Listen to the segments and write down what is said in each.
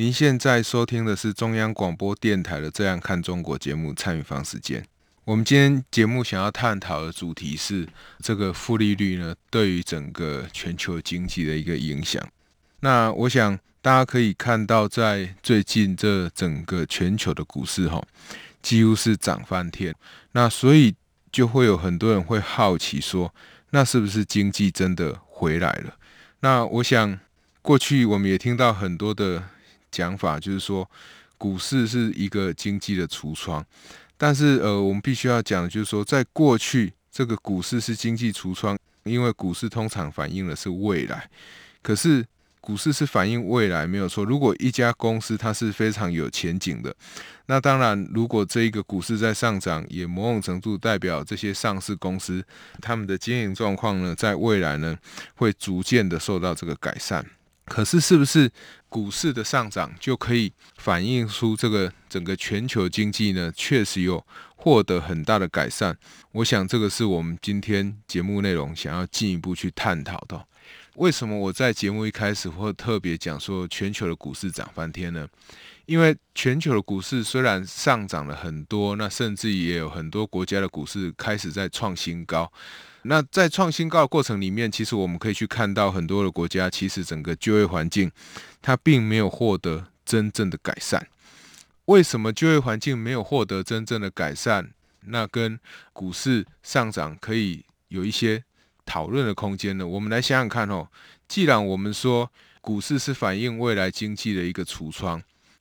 您现在收听的是中央广播电台的《这样看中国》节目，参与方时间。我们今天节目想要探讨的主题是这个负利率呢，对于整个全球经济的一个影响。那我想大家可以看到，在最近这整个全球的股市哈，几乎是涨翻天。那所以就会有很多人会好奇说，那是不是经济真的回来了？那我想，过去我们也听到很多的讲法，就是说股市是一个经济的橱窗。但是，呃，我们必须要讲就是说，在过去这个股市是经济橱窗，因为股市通常反映的是未来。可是，股市是反映未来没有错。如果一家公司它是非常有前景的，那当然，如果这一个股市在上涨，也某种程度代表这些上市公司他们的经营状况呢，在未来呢会逐渐的受到这个改善。可是，是不是股市的上涨就可以反映出这个整个全球经济呢？确实有获得很大的改善。我想，这个是我们今天节目内容想要进一步去探讨的。为什么我在节目一开始会特别讲说全球的股市涨翻天呢？因为全球的股市虽然上涨了很多，那甚至也有很多国家的股市开始在创新高。那在创新高的过程里面，其实我们可以去看到很多的国家，其实整个就业环境它并没有获得真正的改善。为什么就业环境没有获得真正的改善？那跟股市上涨可以有一些讨论的空间呢，我们来想想看哦。既然我们说股市是反映未来经济的一个橱窗，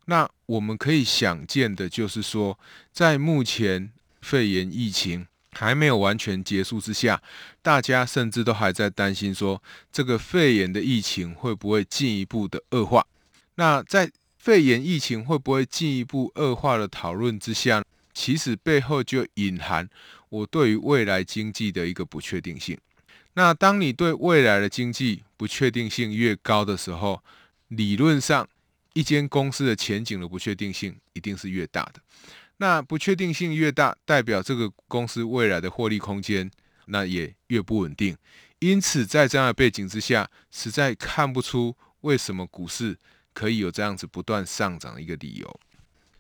那我们可以想见的就是说，在目前肺炎疫情还没有完全结束之下，大家甚至都还在担心说，这个肺炎的疫情会不会进一步的恶化？那在肺炎疫情会不会进一步恶化的讨论之下，其实背后就隐含我对于未来经济的一个不确定性。那当你对未来的经济不确定性越高的时候，理论上一间公司的前景的不确定性一定是越大的。那不确定性越大，代表这个公司未来的获利空间那也越不稳定。因此，在这样的背景之下，实在看不出为什么股市可以有这样子不断上涨的一个理由。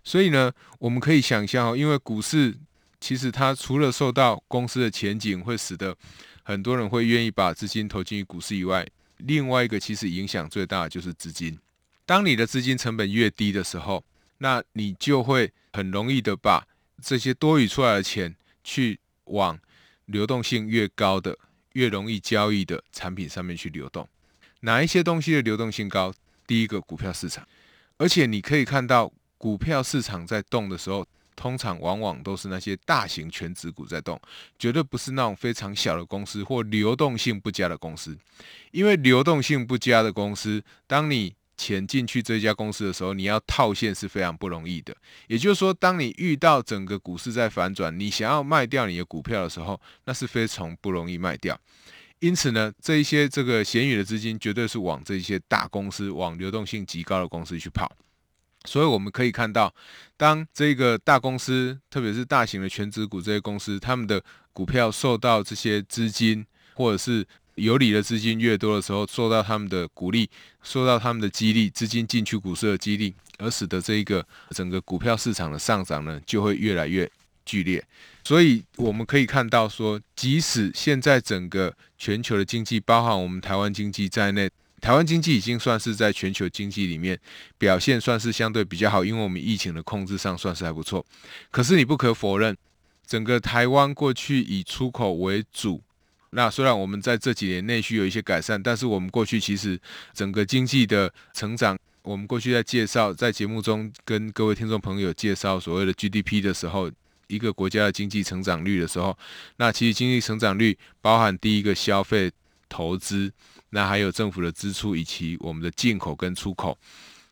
所以呢，我们可以想象，因为股市其实它除了受到公司的前景会使得很多人会愿意把资金投进于股市以外，另外一个其实影响最大的就是资金。当你的资金成本越低的时候，那你就会很容易的把这些多余出来的钱去往流动性越高的、越容易交易的产品上面去流动。哪一些东西的流动性高？第一个，股票市场。而且你可以看到，股票市场在动的时候。通常往往都是那些大型全职股在动，绝对不是那种非常小的公司或流动性不佳的公司。因为流动性不佳的公司，当你钱进去这家公司的时候，你要套现是非常不容易的。也就是说，当你遇到整个股市在反转，你想要卖掉你的股票的时候，那是非常不容易卖掉。因此呢，这一些这个闲余的资金，绝对是往这些大公司、往流动性极高的公司去跑。所以我们可以看到，当这个大公司，特别是大型的全值股这些公司，他们的股票受到这些资金或者是有理的资金越多的时候，受到他们的鼓励，受到他们的激励，资金进去股市的激励，而使得这一个整个股票市场的上涨呢，就会越来越剧烈。所以我们可以看到说，即使现在整个全球的经济，包含我们台湾经济在内。台湾经济已经算是在全球经济里面表现算是相对比较好，因为我们疫情的控制上算是还不错。可是你不可否认，整个台湾过去以出口为主，那虽然我们在这几年内需有一些改善，但是我们过去其实整个经济的成长，我们过去在介绍在节目中跟各位听众朋友介绍所谓的 GDP 的时候，一个国家的经济成长率的时候，那其实经济成长率包含第一个消费投资。那还有政府的支出以及我们的进口跟出口，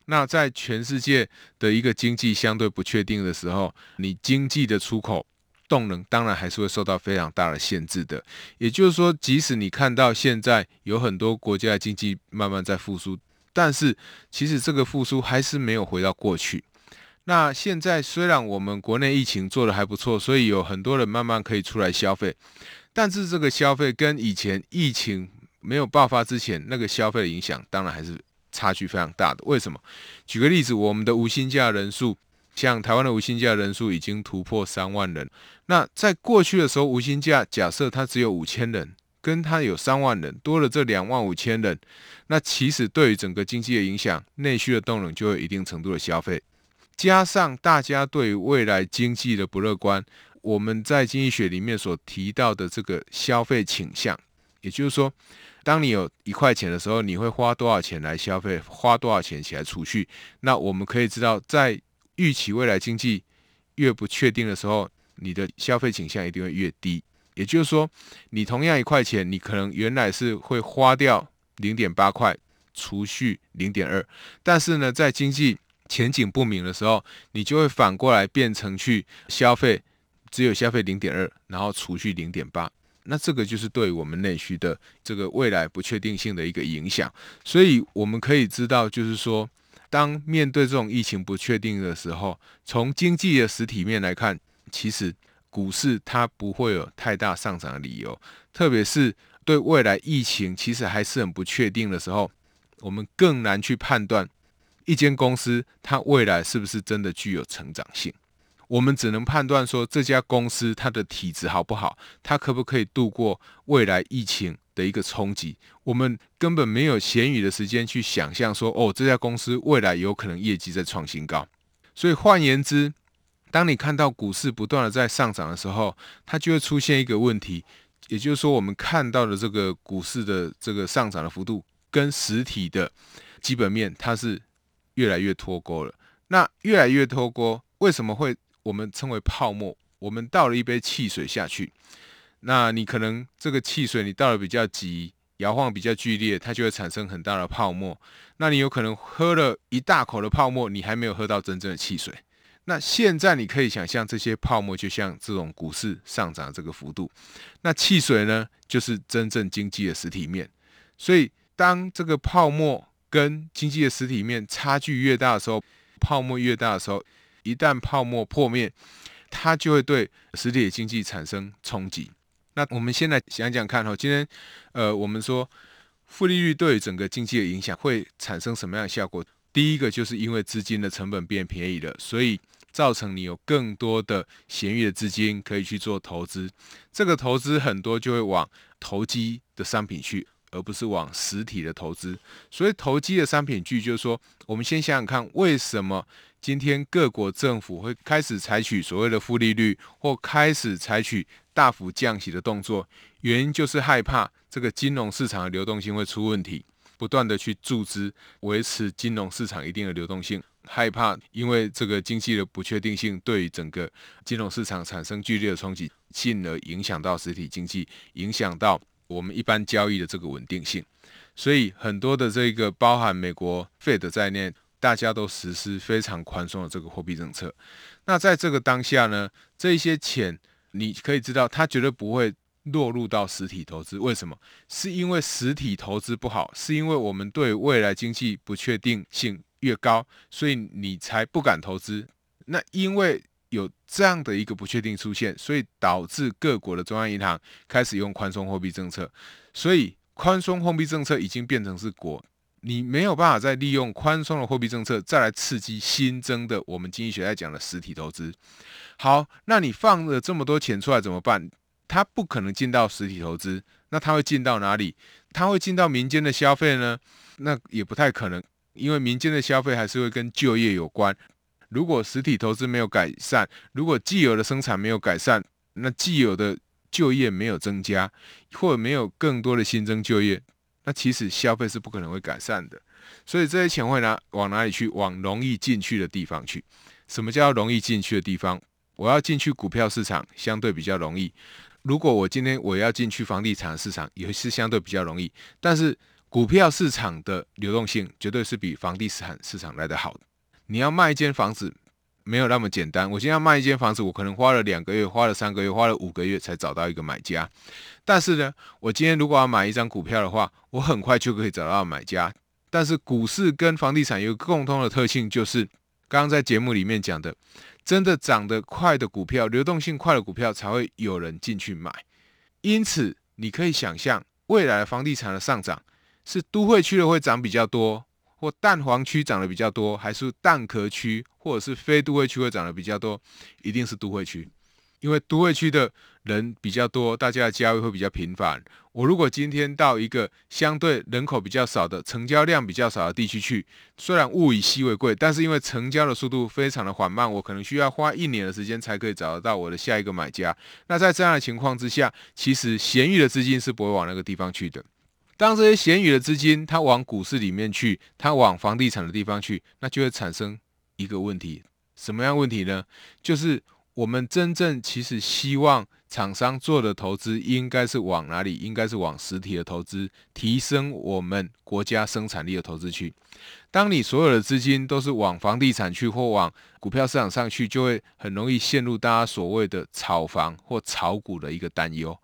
那在全世界的一个经济相对不确定的时候，你经济的出口动能当然还是会受到非常大的限制的。也就是说，即使你看到现在有很多国家的经济慢慢在复苏，但是其实这个复苏还是没有回到过去。那现在虽然我们国内疫情做得还不错，所以有很多人慢慢可以出来消费，但是这个消费跟以前疫情没有爆发之前那个消费的影响，当然还是。差距非常大的，为什么？举个例子，我们的无薪假人数，像台湾的无薪假人数已经突破三万人。那在过去的时候，无薪假假设它只有五千人，跟它有三万人，多了这两万五千人，那其实对于整个经济的影响，内需的动能就有一定程度的消费，加上大家对未来经济的不乐观，我们在经济学里面所提到的这个消费倾向，也就是说。当你有一块钱的时候，你会花多少钱来消费？花多少钱起来储蓄？那我们可以知道，在预期未来经济越不确定的时候，你的消费倾向一定会越低。也就是说，你同样一块钱，你可能原来是会花掉零点八块，储蓄零点二，但是呢，在经济前景不明的时候，你就会反过来变成去消费，只有消费零点二，然后储蓄零点八。那这个就是对我们内需的这个未来不确定性的一个影响，所以我们可以知道，就是说，当面对这种疫情不确定的时候，从经济的实体面来看，其实股市它不会有太大上涨的理由，特别是对未来疫情其实还是很不确定的时候，我们更难去判断一间公司它未来是不是真的具有成长性。我们只能判断说，这家公司它的体质好不好，它可不可以度过未来疫情的一个冲击。我们根本没有闲余的时间去想象说，哦，这家公司未来有可能业绩在创新高。所以换言之，当你看到股市不断的在上涨的时候，它就会出现一个问题，也就是说，我们看到的这个股市的这个上涨的幅度，跟实体的基本面它是越来越脱钩了。那越来越脱钩，为什么会？我们称为泡沫。我们倒了一杯汽水下去，那你可能这个汽水你倒的比较急，摇晃比较剧烈，它就会产生很大的泡沫。那你有可能喝了一大口的泡沫，你还没有喝到真正的汽水。那现在你可以想象，这些泡沫就像这种股市上涨这个幅度。那汽水呢，就是真正经济的实体面。所以，当这个泡沫跟经济的实体面差距越大的时候，泡沫越大的时候。一旦泡沫破灭，它就会对实体经济产生冲击。那我们先来想想看哈，今天呃，我们说负利率对整个经济的影响会产生什么样的效果？第一个就是因为资金的成本变便宜了，所以造成你有更多的闲余的资金可以去做投资。这个投资很多就会往投机的商品去，而不是往实体的投资。所以投机的商品去，就是说，我们先想想看，为什么？今天各国政府会开始采取所谓的负利率，或开始采取大幅降息的动作，原因就是害怕这个金融市场的流动性会出问题，不断的去注资维持金融市场一定的流动性，害怕因为这个经济的不确定性对整个金融市场产生剧烈的冲击，进而影响到实体经济，影响到我们一般交易的这个稳定性，所以很多的这个包含美国 Fed 在内。大家都实施非常宽松的这个货币政策，那在这个当下呢，这一些钱你可以知道，它绝对不会落入到实体投资。为什么？是因为实体投资不好，是因为我们对未来经济不确定性越高，所以你才不敢投资。那因为有这样的一个不确定出现，所以导致各国的中央银行开始用宽松货币政策，所以宽松货币政策已经变成是国。你没有办法再利用宽松的货币政策再来刺激新增的我们经济学在讲的实体投资。好，那你放了这么多钱出来怎么办？它不可能进到实体投资，那它会进到哪里？它会进到民间的消费呢？那也不太可能，因为民间的消费还是会跟就业有关。如果实体投资没有改善，如果既有的生产没有改善，那既有的就业没有增加，或者没有更多的新增就业。那其实消费是不可能会改善的，所以这些钱会拿往哪里去？往容易进去的地方去。什么叫容易进去的地方？我要进去股票市场，相对比较容易。如果我今天我要进去房地产市场，也是相对比较容易。但是股票市场的流动性绝对是比房地产市场来得好。你要卖一间房子，没有那么简单。我今天要卖一间房子，我可能花了两个月，花了三个月，花了五个月才找到一个买家。但是呢，我今天如果要买一张股票的话，我很快就可以找到买家。但是股市跟房地产有个共通的特性，就是刚刚在节目里面讲的，真的涨得快的股票，流动性快的股票才会有人进去买。因此，你可以想象未来房地产的上涨，是都会区的会涨比较多，或蛋黄区涨得比较多，还是蛋壳区或者是非都会区会涨得比较多？一定是都会区。因为都会区的人比较多，大家的交易会比较频繁。我如果今天到一个相对人口比较少的、成交量比较少的地区去，虽然物以稀为贵，但是因为成交的速度非常的缓慢，我可能需要花一年的时间才可以找得到我的下一个买家。那在这样的情况之下，其实闲余的资金是不会往那个地方去的。当这些闲余的资金它往股市里面去，它往房地产的地方去，那就会产生一个问题。什么样问题呢？就是。我们真正其实希望厂商做的投资，应该是往哪里？应该是往实体的投资，提升我们国家生产力的投资去。当你所有的资金都是往房地产去或往股票市场上去，就会很容易陷入大家所谓的炒房或炒股的一个担忧。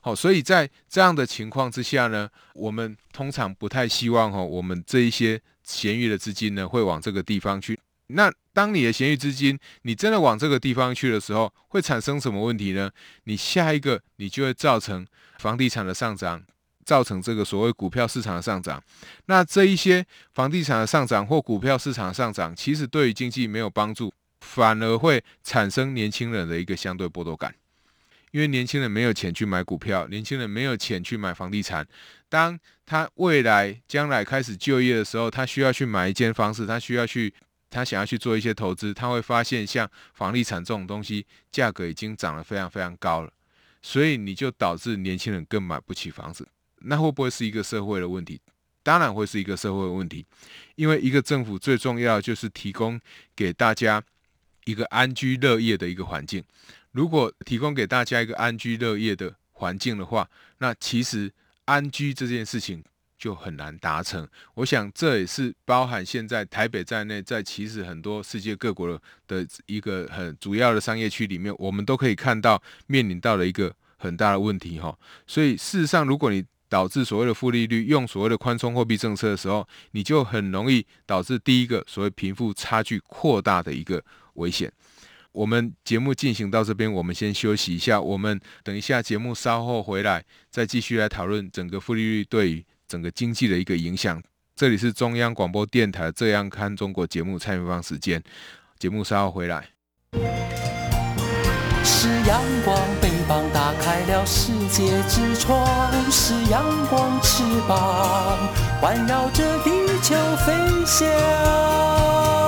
好，所以在这样的情况之下呢，我们通常不太希望哈，我们这一些闲余的资金呢，会往这个地方去。那当你的闲余资金，你真的往这个地方去的时候，会产生什么问题呢？你下一个，你就会造成房地产的上涨，造成这个所谓股票市场的上涨。那这一些房地产的上涨或股票市场的上涨，其实对于经济没有帮助，反而会产生年轻人的一个相对剥夺感。因为年轻人没有钱去买股票，年轻人没有钱去买房地产。当他未来将来开始就业的时候，他需要去买一间房子，他需要去。他想要去做一些投资，他会发现像房地产这种东西，价格已经涨得非常非常高了，所以你就导致年轻人更买不起房子。那会不会是一个社会的问题？当然会是一个社会的问题，因为一个政府最重要就是提供给大家一个安居乐业的一个环境。如果提供给大家一个安居乐业的环境的话，那其实安居这件事情。就很难达成。我想这也是包含现在台北在内，在其实很多世界各国的一个很主要的商业区里面，我们都可以看到面临到了一个很大的问题哈。所以事实上，如果你导致所谓的负利率，用所谓的宽松货币政策的时候，你就很容易导致第一个所谓贫富差距扩大的一个危险。我们节目进行到这边，我们先休息一下。我们等一下节目稍后回来，再继续来讨论整个负利率对于。整个经济的一个影响。这里是中央广播电台《这样看中国》节目，蔡明芳时间。节目稍后回来。是阳光，翅膀打开了世界之窗；是阳光，翅膀环绕着地球飞翔。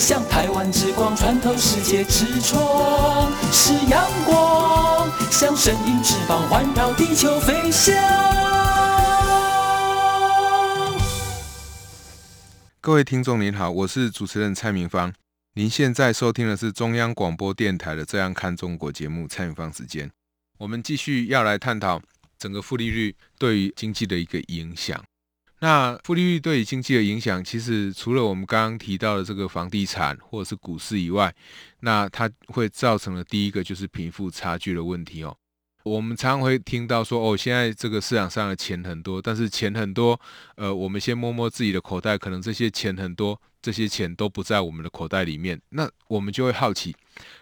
像台湾之光穿透世界之窗；是阳光，像神鹰翅膀环绕地球飞翔。各位听众您好，我是主持人蔡明芳。您现在收听的是中央广播电台的《这样看中国》节目，蔡明芳时间。我们继续要来探讨整个负利率对于经济的一个影响。那负利率对于经济的影响，其实除了我们刚刚提到的这个房地产或者是股市以外，那它会造成的第一个就是贫富差距的问题哦。我们常常会听到说，哦，现在这个市场上的钱很多，但是钱很多，呃，我们先摸摸自己的口袋，可能这些钱很多，这些钱都不在我们的口袋里面。那我们就会好奇，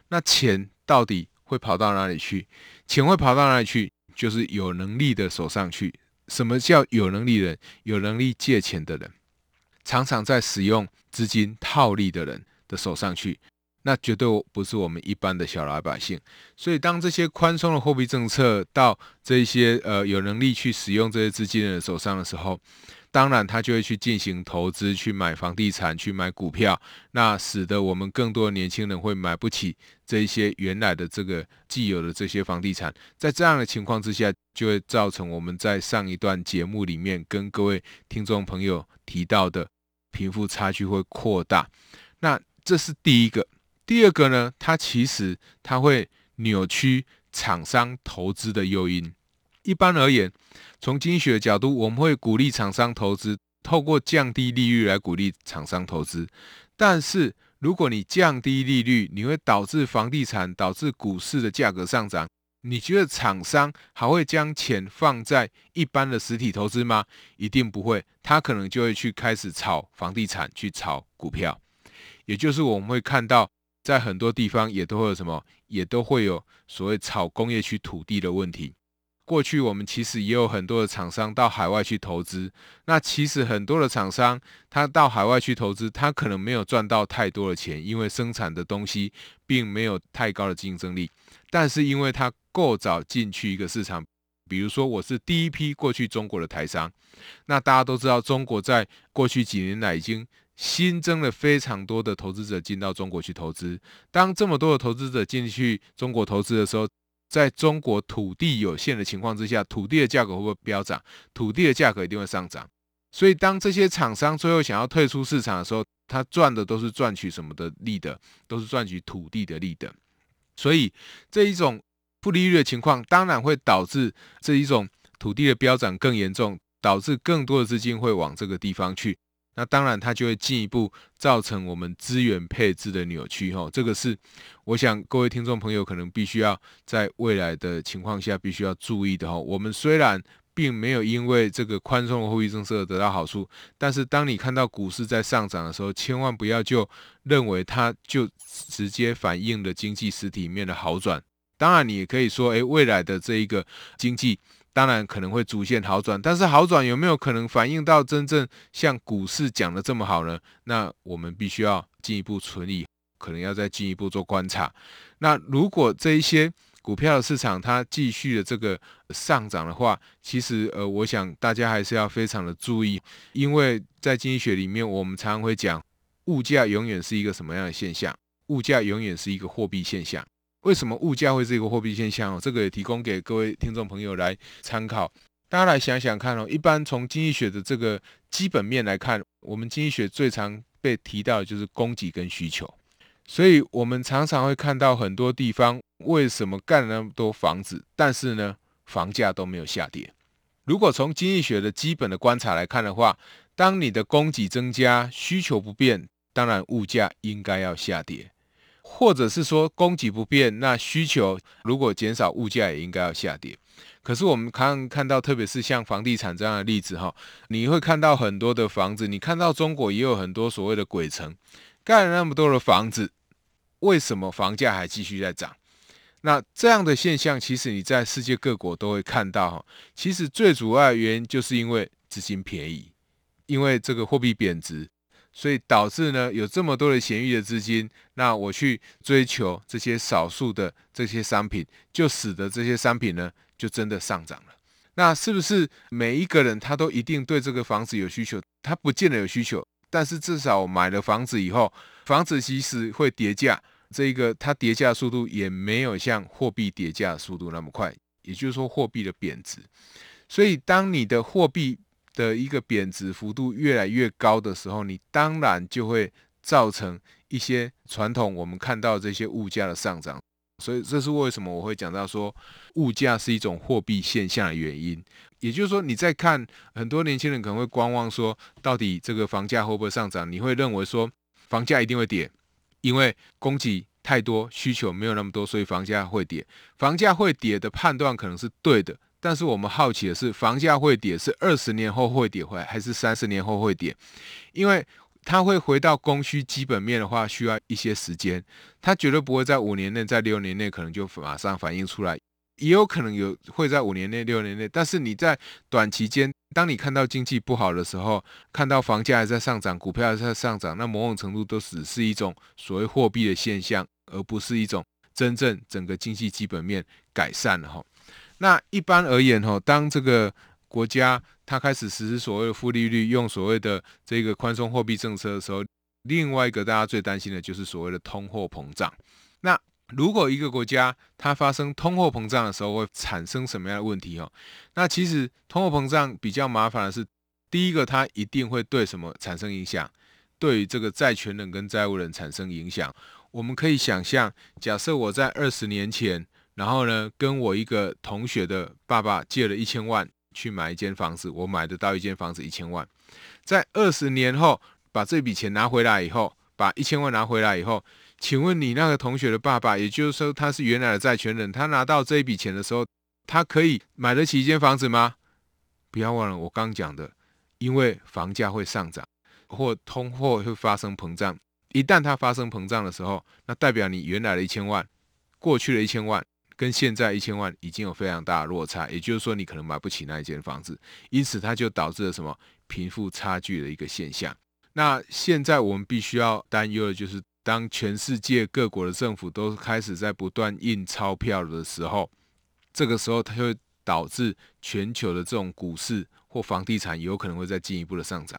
那钱到底会跑到哪里去？钱会跑到哪里去？就是有能力的手上去。什么叫有能力人？有能力借钱的人，常常在使用资金套利的人的手上去，那绝对不是我们一般的小老百姓。所以，当这些宽松的货币政策到这些呃有能力去使用这些资金的人手上的时候，当然，他就会去进行投资，去买房地产，去买股票，那使得我们更多的年轻人会买不起这一些原来的这个既有的这些房地产。在这样的情况之下，就会造成我们在上一段节目里面跟各位听众朋友提到的贫富差距会扩大。那这是第一个。第二个呢，它其实它会扭曲厂商投资的诱因。一般而言，从经济学的角度，我们会鼓励厂商投资，透过降低利率来鼓励厂商投资。但是，如果你降低利率，你会导致房地产、导致股市的价格上涨。你觉得厂商还会将钱放在一般的实体投资吗？一定不会，他可能就会去开始炒房地产，去炒股票。也就是我们会看到，在很多地方也都会有什么，也都会有所谓炒工业区土地的问题。过去我们其实也有很多的厂商到海外去投资，那其实很多的厂商他到海外去投资，他可能没有赚到太多的钱，因为生产的东西并没有太高的竞争力。但是因为他够早进去一个市场，比如说我是第一批过去中国的台商，那大家都知道，中国在过去几年来已经新增了非常多的投资者进到中国去投资。当这么多的投资者进去中国投资的时候，在中国土地有限的情况之下，土地的价格会不会飙涨？土地的价格一定会上涨。所以，当这些厂商最后想要退出市场的时候，他赚的都是赚取什么的利的？都是赚取土地的利的。所以，这一种负利率的情况，当然会导致这一种土地的飙涨更严重，导致更多的资金会往这个地方去。那当然，它就会进一步造成我们资源配置的扭曲，哈，这个是我想各位听众朋友可能必须要在未来的情况下必须要注意的，哈。我们虽然并没有因为这个宽松的货币政策得到好处，但是当你看到股市在上涨的时候，千万不要就认为它就直接反映了经济实体面的好转。当然，你也可以说，诶，未来的这一个经济。当然可能会逐渐好转，但是好转有没有可能反映到真正像股市讲的这么好呢？那我们必须要进一步存疑，可能要再进一步做观察。那如果这一些股票的市场它继续的这个上涨的话，其实呃，我想大家还是要非常的注意，因为在经济学里面，我们常常会讲，物价永远是一个什么样的现象？物价永远是一个货币现象。为什么物价会是一个货币现象哦？这个也提供给各位听众朋友来参考。大家来想想看哦，一般从经济学的这个基本面来看，我们经济学最常被提到的就是供给跟需求。所以，我们常常会看到很多地方为什么盖了那么多房子，但是呢，房价都没有下跌。如果从经济学的基本的观察来看的话，当你的供给增加，需求不变，当然物价应该要下跌。或者是说供给不变，那需求如果减少，物价也应该要下跌。可是我们看看到，特别是像房地产这样的例子哈，你会看到很多的房子，你看到中国也有很多所谓的鬼城，盖了那么多的房子，为什么房价还继续在涨？那这样的现象，其实你在世界各国都会看到哈。其实最主要的原因就是因为资金便宜，因为这个货币贬值。所以导致呢，有这么多的闲余的资金，那我去追求这些少数的这些商品，就使得这些商品呢，就真的上涨了。那是不是每一个人他都一定对这个房子有需求？他不见得有需求，但是至少买了房子以后，房子即使会跌价，这个它跌价速度也没有像货币跌价速度那么快，也就是说货币的贬值。所以当你的货币的一个贬值幅度越来越高的时候，你当然就会造成一些传统我们看到这些物价的上涨，所以这是为什么我会讲到说物价是一种货币现象的原因。也就是说，你在看很多年轻人可能会观望，说到底这个房价会不会上涨？你会认为说房价一定会跌，因为供给太多，需求没有那么多，所以房价会跌。房价会跌的判断可能是对的，但是我们好奇的是，房价会跌是二十年后会跌回来，还是三十年后会跌？因为它会回到供需基本面的话，需要一些时间，它绝对不会在五年内、在六年内可能就马上反映出来。也有可能有会在五年内、六年内，但是你在短期间，当你看到经济不好的时候，看到房价还在上涨，股票还在上涨，那某种程度都只是一种所谓货币的现象，而不是一种真正整个经济基本面改善了哈。那一般而言哈，当这个国家它开始实施所谓的负利率，用所谓的这个宽松货币政策的时候，另外一个大家最担心的就是所谓的通货膨胀。那如果一个国家它发生通货膨胀的时候，会产生什么样的问题？哦，那其实通货膨胀比较麻烦的是，第一个它一定会对什么产生影响？对于这个债权人跟债务人产生影响。我们可以想象，假设我在二十年前，然后呢，跟我一个同学的爸爸借了一千万去买一间房子，我买得到一间房子一千万，在二十年后把这笔钱拿回来以后，把一千万拿回来以后。请问你那个同学的爸爸，也就是说他是原来的债权人，他拿到这一笔钱的时候，他可以买得起一间房子吗？不要忘了我刚讲的，因为房价会上涨，或通货会发生膨胀。一旦它发生膨胀的时候，那代表你原来的一千万，过去的一千万跟现在一千万已经有非常大的落差，也就是说你可能买不起那一间房子，因此它就导致了什么贫富差距的一个现象。那现在我们必须要担忧的就是。当全世界各国的政府都开始在不断印钞票的时候，这个时候它会导致全球的这种股市或房地产有可能会再进一步的上涨。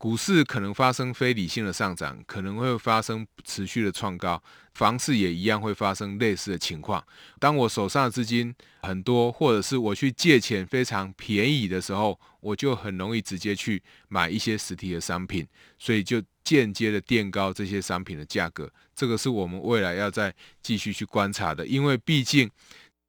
股市可能发生非理性的上涨，可能会发生持续的创高，房市也一样会发生类似的情况。当我手上的资金很多，或者是我去借钱非常便宜的时候，我就很容易直接去买一些实体的商品，所以就间接的垫高这些商品的价格。这个是我们未来要再继续去观察的，因为毕竟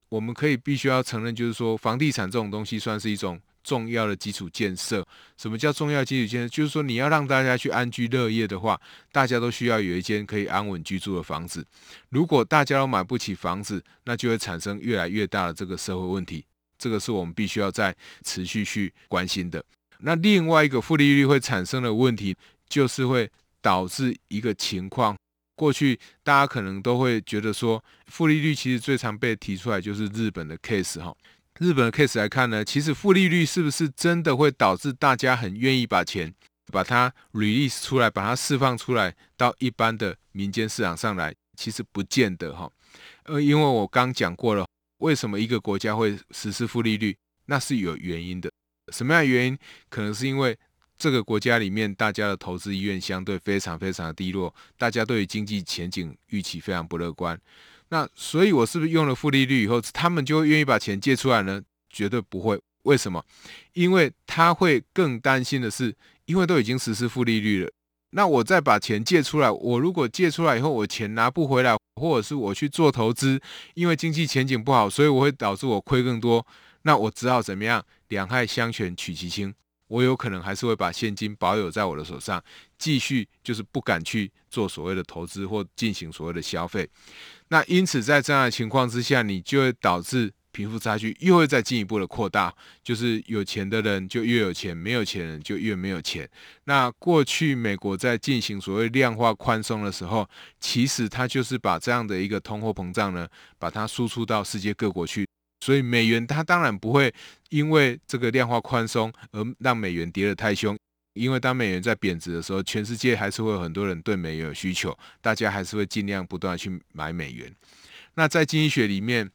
我们可以必须要承认，就是说房地产这种东西算是一种。重要的基础建设，什么叫重要基础建设？就是说你要让大家去安居乐业的话，大家都需要有一间可以安稳居住的房子。如果大家都买不起房子，那就会产生越来越大的这个社会问题。这个是我们必须要再持续去关心的。那另外一个负利率会产生的问题，就是会导致一个情况。过去大家可能都会觉得说，负利率其实最常被提出来就是日本的 case 哈。日本的 case 来看呢，其实负利率是不是真的会导致大家很愿意把钱把它 release 出来，把它释放出来到一般的民间市场上来？其实不见得哈。呃，因为我刚讲过了，为什么一个国家会实施负利率，那是有原因的。什么样的原因？可能是因为这个国家里面大家的投资意愿相对非常非常的低落，大家对于经济前景预期非常不乐观。那所以，我是不是用了负利率以后，他们就会愿意把钱借出来呢？绝对不会。为什么？因为他会更担心的是，因为都已经实施负利率了，那我再把钱借出来，我如果借出来以后，我钱拿不回来，或者是我去做投资，因为经济前景不好，所以我会导致我亏更多。那我只好怎么样？两害相权取其轻。我有可能还是会把现金保有在我的手上，继续就是不敢去做所谓的投资或进行所谓的消费。那因此在这样的情况之下，你就会导致贫富差距又会再进一步的扩大，就是有钱的人就越有钱，没有钱人就越没有钱。那过去美国在进行所谓量化宽松的时候，其实它就是把这样的一个通货膨胀呢，把它输出到世界各国去。所以美元它当然不会因为这个量化宽松而让美元跌得太凶，因为当美元在贬值的时候，全世界还是会有很多人对美元有需求，大家还是会尽量不断去买美元。那在经济学里面，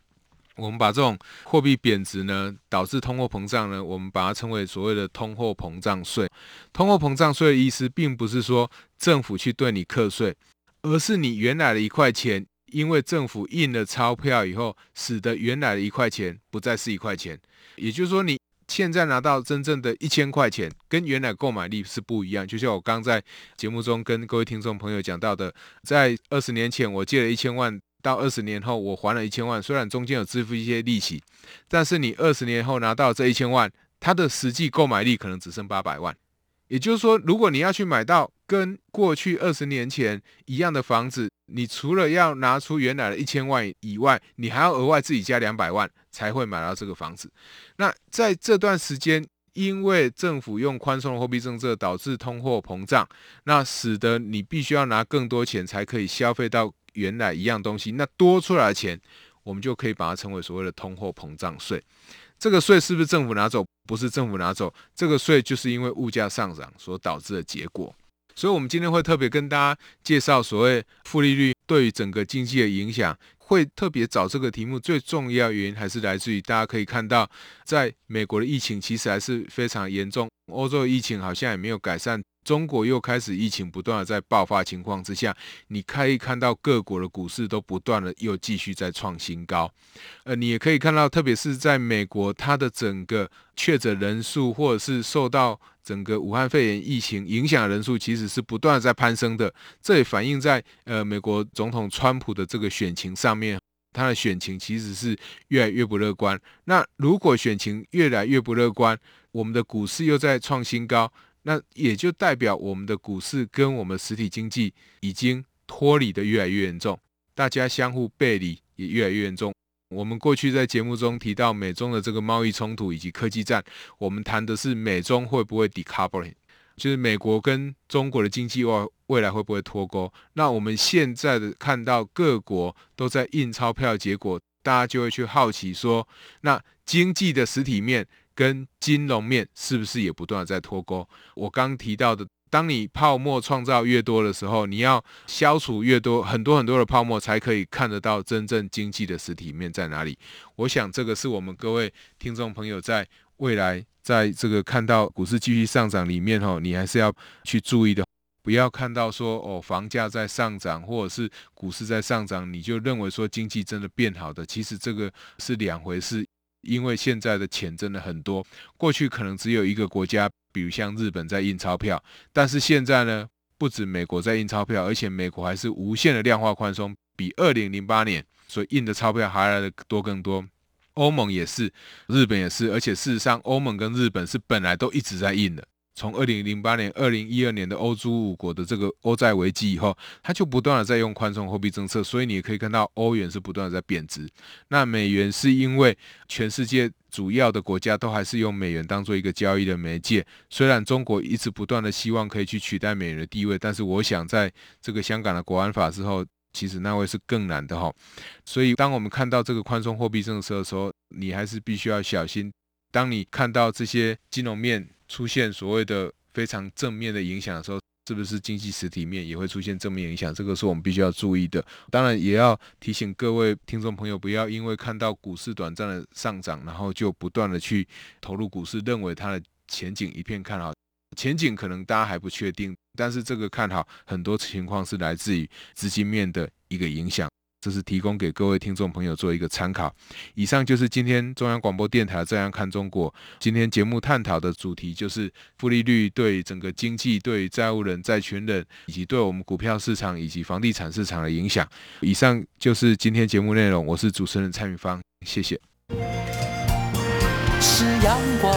我们把这种货币贬值呢导致通货膨胀呢，我们把它称为所谓的通货膨胀税。通货膨胀税的意思并不是说政府去对你课税，而是你原来的一块钱。因为政府印了钞票以后，使得原来的一块钱不再是一块钱，也就是说，你现在拿到真正的一千块钱，跟原来购买力是不一样。就像我刚在节目中跟各位听众朋友讲到的，在二十年前我借了一千万，到二十年后我还了一千万，虽然中间有支付一些利息，但是你二十年后拿到这一千万，它的实际购买力可能只剩八百万。也就是说，如果你要去买到跟过去二十年前一样的房子，你除了要拿出原来的一千万以外，你还要额外自己加两百万才会买到这个房子。那在这段时间，因为政府用宽松的货币政策导致通货膨胀，那使得你必须要拿更多钱才可以消费到原来一样东西。那多出来的钱，我们就可以把它称为所谓的通货膨胀税。这个税是不是政府拿走？不是政府拿走，这个税就是因为物价上涨所导致的结果。所以，我们今天会特别跟大家介绍所谓负利率对于整个经济的影响。会特别找这个题目，最重要原因还是来自于大家可以看到，在美国的疫情其实还是非常严重，欧洲的疫情好像也没有改善。中国又开始疫情不断的在爆发情况之下，你可以看到各国的股市都不断的又继续在创新高，呃，你也可以看到，特别是在美国，它的整个确诊人数或者是受到整个武汉肺炎疫情影响的人数，其实是不断的在攀升的。这也反映在呃美国总统川普的这个选情上面，他的选情其实是越来越不乐观。那如果选情越来越不乐观，我们的股市又在创新高。那也就代表我们的股市跟我们实体经济已经脱离得越来越严重，大家相互背离也越来越严重。我们过去在节目中提到美中的这个贸易冲突以及科技战，我们谈的是美中会不会 decoupling，就是美国跟中国的经济未未来会不会脱钩？那我们现在的看到各国都在印钞票，结果大家就会去好奇说，那经济的实体面。跟金融面是不是也不断的在脱钩？我刚提到的，当你泡沫创造越多的时候，你要消除越多很多很多的泡沫，才可以看得到真正经济的实体面在哪里。我想这个是我们各位听众朋友在未来在这个看到股市继续上涨里面吼，你还是要去注意的，不要看到说哦房价在上涨或者是股市在上涨，你就认为说经济真的变好的，其实这个是两回事。因为现在的钱真的很多，过去可能只有一个国家，比如像日本在印钞票，但是现在呢，不止美国在印钞票，而且美国还是无限的量化宽松，比二零零八年所印的钞票还来的多更多。欧盟也是，日本也是，而且事实上，欧盟跟日本是本来都一直在印的。从二零零八年、二零一二年的欧洲五国的这个欧债危机以后，它就不断的在用宽松货币政策，所以你也可以看到欧元是不断的在贬值。那美元是因为全世界主要的国家都还是用美元当做一个交易的媒介，虽然中国一直不断的希望可以去取代美元的地位，但是我想在这个香港的国安法之后，其实那会是更难的哈。所以当我们看到这个宽松货币政策的时候，你还是必须要小心。当你看到这些金融面，出现所谓的非常正面的影响的时候，是不是经济实体面也会出现正面影响？这个是我们必须要注意的。当然，也要提醒各位听众朋友，不要因为看到股市短暂的上涨，然后就不断的去投入股市，认为它的前景一片看好。前景可能大家还不确定，但是这个看好很多情况是来自于资金面的一个影响。这是提供给各位听众朋友做一个参考。以上就是今天中央广播电台《这样看中国》。今天节目探讨的主题就是负利率对整个经济、对债务人、债权人，以及对我们股票市场以及房地产市场的影响。以上就是今天节目内容。我是主持人蔡明芳，谢谢。是阳光，